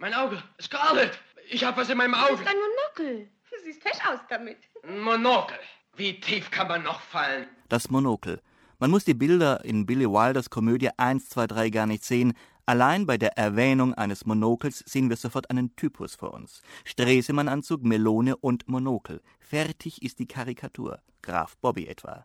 Mein Auge. Scarlett, ich habe was in meinem Auge. Das ist ein Monokel. Du siehst fesch aus damit. Ein Monokel. Wie tief kann man noch fallen? Das Monokel. Man muss die Bilder in Billy Wilders Komödie 1, 2, 3 gar nicht sehen. Allein bei der Erwähnung eines Monokels sehen wir sofort einen Typus vor uns. Stresemannanzug, Melone und Monokel. Fertig ist die Karikatur. Graf Bobby etwa.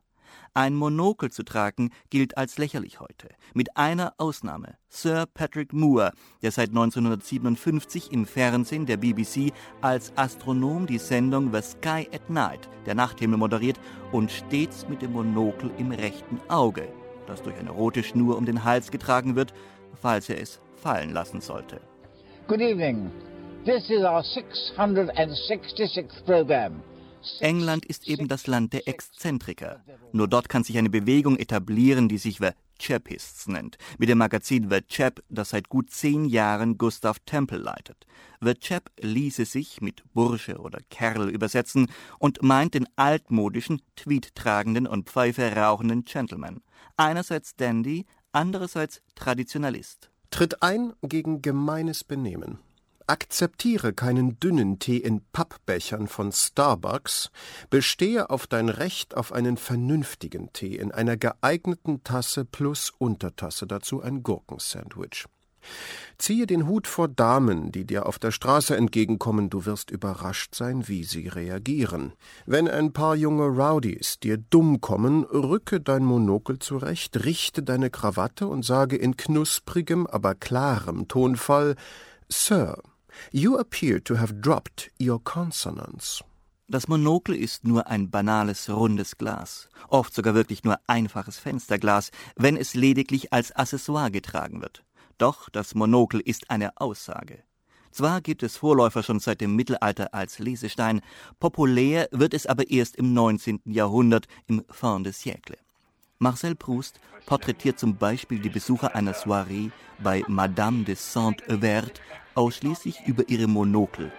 Ein Monokel zu tragen gilt als lächerlich heute. Mit einer Ausnahme. Sir Patrick Moore, der seit 1957 im Fernsehen der BBC als Astronom die Sendung The Sky at Night, der Nachthimmel moderiert und stets mit dem Monokel im rechten Auge, das durch eine rote Schnur um den Hals getragen wird, falls er es fallen lassen sollte. Good evening. This is our 666th program. England ist eben das Land der Exzentriker. Nur dort kann sich eine Bewegung etablieren, die sich The Chappists nennt, mit dem Magazin The Chap, das seit gut zehn Jahren Gustav Temple leitet. The Chap ließe sich mit Bursche oder Kerl übersetzen und meint den altmodischen, tweedtragenden und Pfeife rauchenden Gentleman. Einerseits Dandy, andererseits Traditionalist. Tritt ein gegen gemeines Benehmen. Akzeptiere keinen dünnen Tee in Pappbechern von Starbucks, bestehe auf dein Recht auf einen vernünftigen Tee in einer geeigneten Tasse plus Untertasse, dazu ein Gurkensandwich. Ziehe den Hut vor Damen, die dir auf der Straße entgegenkommen, du wirst überrascht sein, wie sie reagieren. Wenn ein paar junge Rowdies dir dumm kommen, rücke dein Monokel zurecht, richte deine Krawatte und sage in knusprigem, aber klarem Tonfall Sir, You appear to have dropped your consonants. Das Monokel ist nur ein banales, rundes Glas, oft sogar wirklich nur einfaches Fensterglas, wenn es lediglich als Accessoire getragen wird. Doch das Monokel ist eine Aussage. Zwar gibt es Vorläufer schon seit dem Mittelalter als Lesestein, populär wird es aber erst im 19. Jahrhundert im Fin de siècle. Marcel Proust porträtiert zum Beispiel die Besucher einer Soiree bei Madame de Saint-Evert ausschließlich über ihre Monokel.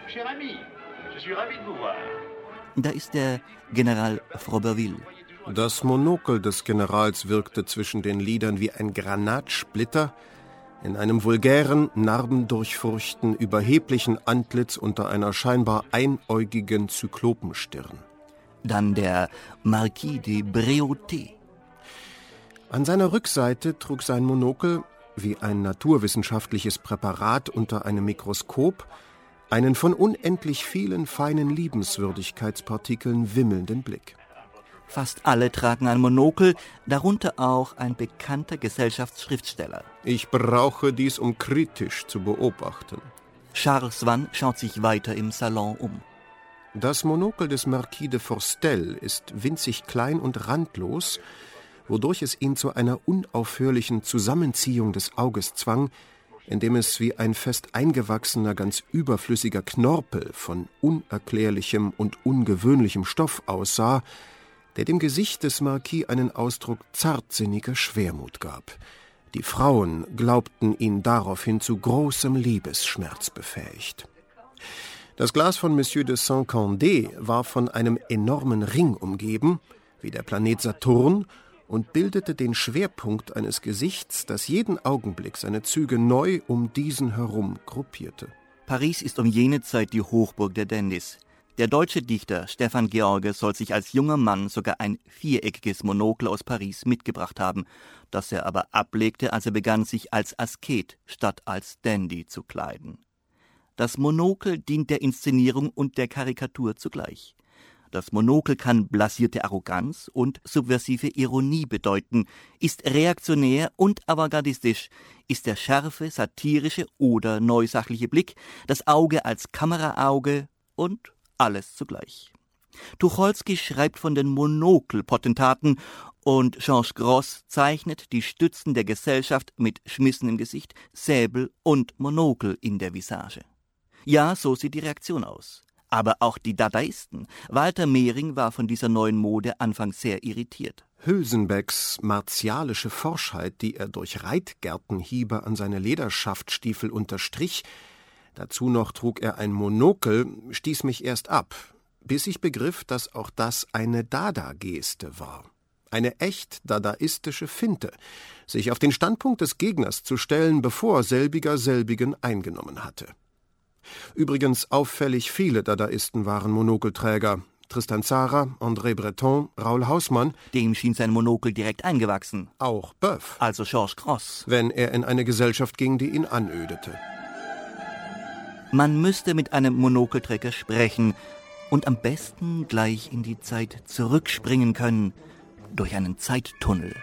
Da ist der General Froberville. Das Monokel des Generals wirkte zwischen den Lidern wie ein Granatsplitter in einem vulgären, narbendurchfurchten, überheblichen Antlitz unter einer scheinbar einäugigen Zyklopenstirn. Dann der Marquis de Bréauté. An seiner Rückseite trug sein Monokel wie ein naturwissenschaftliches Präparat unter einem Mikroskop einen von unendlich vielen feinen Liebenswürdigkeitspartikeln wimmelnden Blick. Fast alle tragen ein Monokel, darunter auch ein bekannter Gesellschaftsschriftsteller. Ich brauche dies, um kritisch zu beobachten. Charles Wann schaut sich weiter im Salon um. Das Monokel des Marquis de Forstel ist winzig klein und randlos, wodurch es ihn zu einer unaufhörlichen Zusammenziehung des Auges zwang, indem es wie ein fest eingewachsener, ganz überflüssiger Knorpel von unerklärlichem und ungewöhnlichem Stoff aussah, der dem Gesicht des Marquis einen Ausdruck zartsinniger Schwermut gab. Die Frauen glaubten ihn daraufhin zu großem Liebesschmerz befähigt. Das Glas von Monsieur de Saint-Condé war von einem enormen Ring umgeben, wie der Planet Saturn, und bildete den Schwerpunkt eines Gesichts, das jeden Augenblick seine Züge neu um diesen herum gruppierte. Paris ist um jene Zeit die Hochburg der Dandys. Der deutsche Dichter Stefan George soll sich als junger Mann sogar ein viereckiges Monokel aus Paris mitgebracht haben, das er aber ablegte, als er begann, sich als Asket statt als Dandy zu kleiden. Das Monokel dient der Inszenierung und der Karikatur zugleich. Das Monokel kann blasierte Arroganz und subversive Ironie bedeuten, ist reaktionär und avantgardistisch, ist der scharfe, satirische oder neusachliche Blick, das Auge als Kameraauge und alles zugleich. Tucholsky schreibt von den Monokelpotentaten und Georges Gross zeichnet die Stützen der Gesellschaft mit Schmissen im Gesicht, Säbel und Monokel in der Visage. Ja, so sieht die Reaktion aus aber auch die Dadaisten. Walter Mehring war von dieser neuen Mode anfangs sehr irritiert. Hülsenbecks martialische Forschheit, die er durch Reitgärtenhiebe an seine Lederschaftstiefel unterstrich, dazu noch trug er ein Monokel, stieß mich erst ab, bis ich begriff, dass auch das eine Dada-Geste war. Eine echt dadaistische Finte, sich auf den Standpunkt des Gegners zu stellen, bevor selbiger selbigen eingenommen hatte. Übrigens auffällig viele Dadaisten waren Monokelträger. Tristan Zara, André Breton, Raoul Hausmann. Dem schien sein Monokel direkt eingewachsen. Auch Boeuf. Also Georges Cross. Wenn er in eine Gesellschaft ging, die ihn anödete. Man müsste mit einem Monokelträger sprechen und am besten gleich in die Zeit zurückspringen können, durch einen Zeittunnel.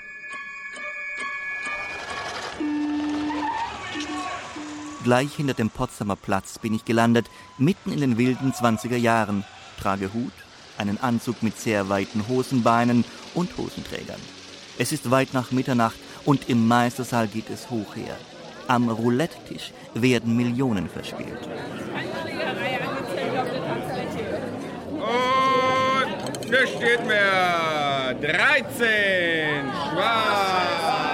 Gleich hinter dem Potsdamer Platz bin ich gelandet, mitten in den wilden 20er Jahren, trage Hut, einen Anzug mit sehr weiten Hosenbeinen und Hosenträgern. Es ist weit nach Mitternacht und im Meistersaal geht es hoch her. Am Roulette-Tisch werden Millionen verspielt. Und hier steht mir 13 Schwarz.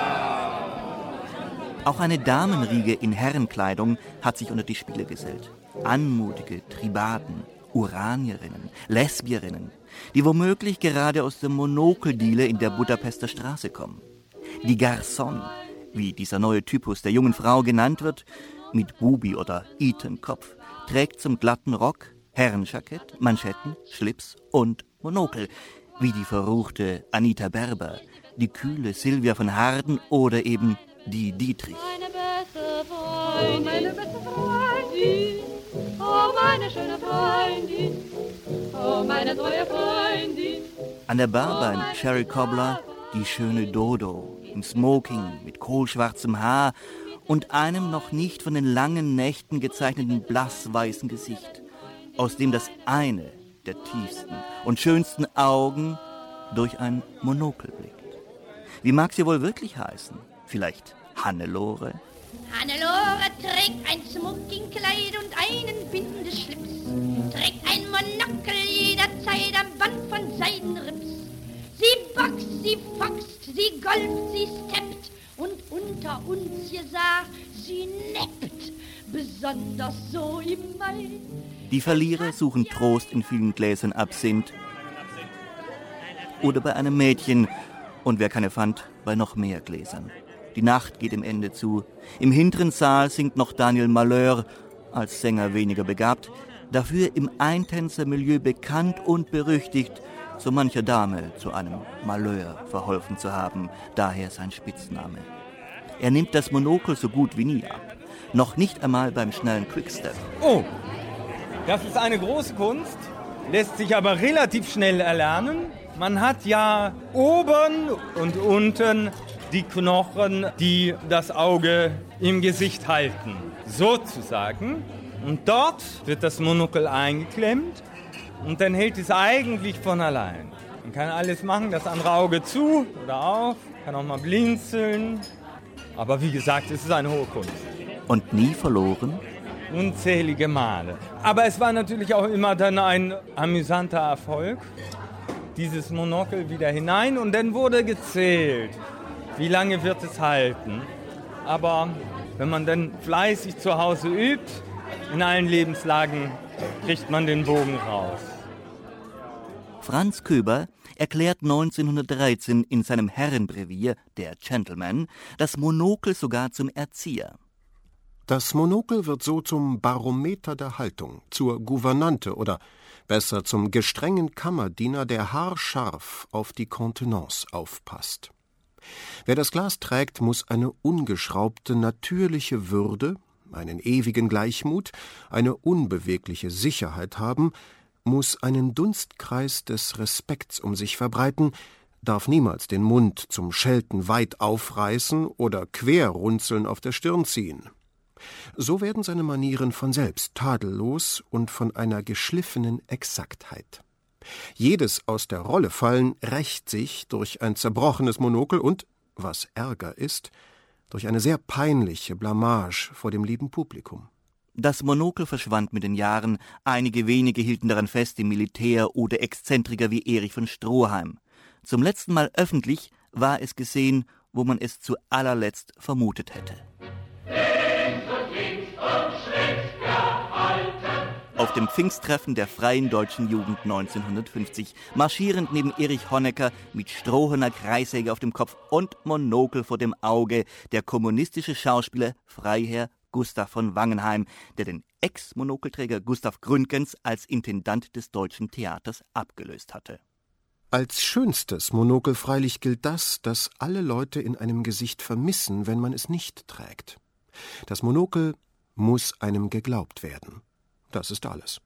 Auch eine Damenriege in Herrenkleidung hat sich unter die Spiele gesellt. Anmutige Tribaten, Uranierinnen, Lesbierinnen, die womöglich gerade aus der Monokeldiele in der Budapester Straße kommen. Die Garçon, wie dieser neue Typus der jungen Frau genannt wird, mit Bubi oder Eton-Kopf, trägt zum glatten Rock Herrenjackett, Manschetten, Schlips und Monokel, wie die verruchte Anita Berber, die kühle Silvia von Harden oder eben die Dietrich. Meine beste Freundin, oh meine beste Freundin, oh meine schöne Freundin, oh meine treue Freundin. An der Bar beim Sherry Cobbler die schöne Dodo im Smoking mit kohlschwarzem Haar und einem noch nicht von den langen Nächten gezeichneten blassweißen Gesicht, aus dem das eine der tiefsten und schönsten Augen durch ein Monokel blickt. Wie mag sie wohl wirklich heißen? Vielleicht Hannelore? Hannelore trägt ein Smokingkleid und einen bindenden Schlips, trägt ein Monokel jederzeit am Band von Seidenrips. Sie boxt, sie foxt, sie golft, sie steppt und unter uns gesagt, sie neppt, besonders so im Mai. Die Verlierer suchen Trost in vielen Gläsern Absinth oder bei einem Mädchen und wer keine fand, bei noch mehr Gläsern. Die Nacht geht im Ende zu. Im hinteren Saal singt noch Daniel Malheur, als Sänger weniger begabt, dafür im Eintänzermilieu bekannt und berüchtigt, so mancher Dame zu einem Malheur verholfen zu haben, daher sein Spitzname. Er nimmt das Monokel so gut wie nie ab. Noch nicht einmal beim schnellen Quickstep. Oh, das ist eine große Kunst, lässt sich aber relativ schnell erlernen. Man hat ja oben und unten die Knochen, die das Auge im Gesicht halten, sozusagen. Und dort wird das Monokel eingeklemmt und dann hält es eigentlich von allein. Man kann alles machen, das andere Auge zu oder auf, kann auch mal blinzeln. Aber wie gesagt, es ist eine hohe Kunst. Und nie verloren? Unzählige Male. Aber es war natürlich auch immer dann ein amüsanter Erfolg. Dieses Monokel wieder hinein und dann wurde gezählt wie lange wird es halten. Aber wenn man dann fleißig zu Hause übt, in allen Lebenslagen, kriegt man den Bogen raus. Franz Köber erklärt 1913 in seinem Herrenbrevier Der Gentleman das Monokel sogar zum Erzieher. Das Monokel wird so zum Barometer der Haltung, zur Gouvernante oder besser zum gestrengen Kammerdiener, der haarscharf auf die Kontenance aufpasst. Wer das Glas trägt, muss eine ungeschraubte, natürliche Würde, einen ewigen Gleichmut, eine unbewegliche Sicherheit haben, muss einen Dunstkreis des Respekts um sich verbreiten, darf niemals den Mund zum Schelten weit aufreißen oder querrunzeln auf der Stirn ziehen. So werden seine Manieren von selbst tadellos und von einer geschliffenen Exaktheit. Jedes aus der Rolle fallen rächt sich durch ein zerbrochenes Monokel und, was Ärger ist, durch eine sehr peinliche Blamage vor dem lieben Publikum. Das Monokel verschwand mit den Jahren, einige wenige hielten daran fest, im Militär oder Exzentriker wie Erich von Stroheim. Zum letzten Mal öffentlich war es gesehen, wo man es zu allerletzt vermutet hätte. Auf dem Pfingsttreffen der Freien Deutschen Jugend 1950, marschierend neben Erich Honecker mit strohener Kreissäge auf dem Kopf und Monokel vor dem Auge, der kommunistische Schauspieler Freiherr Gustav von Wangenheim, der den Ex-Monokelträger Gustav Gründgens als Intendant des Deutschen Theaters abgelöst hatte. Als schönstes Monokel freilich gilt das, das alle Leute in einem Gesicht vermissen, wenn man es nicht trägt. Das Monokel muss einem geglaubt werden. Das ist alles.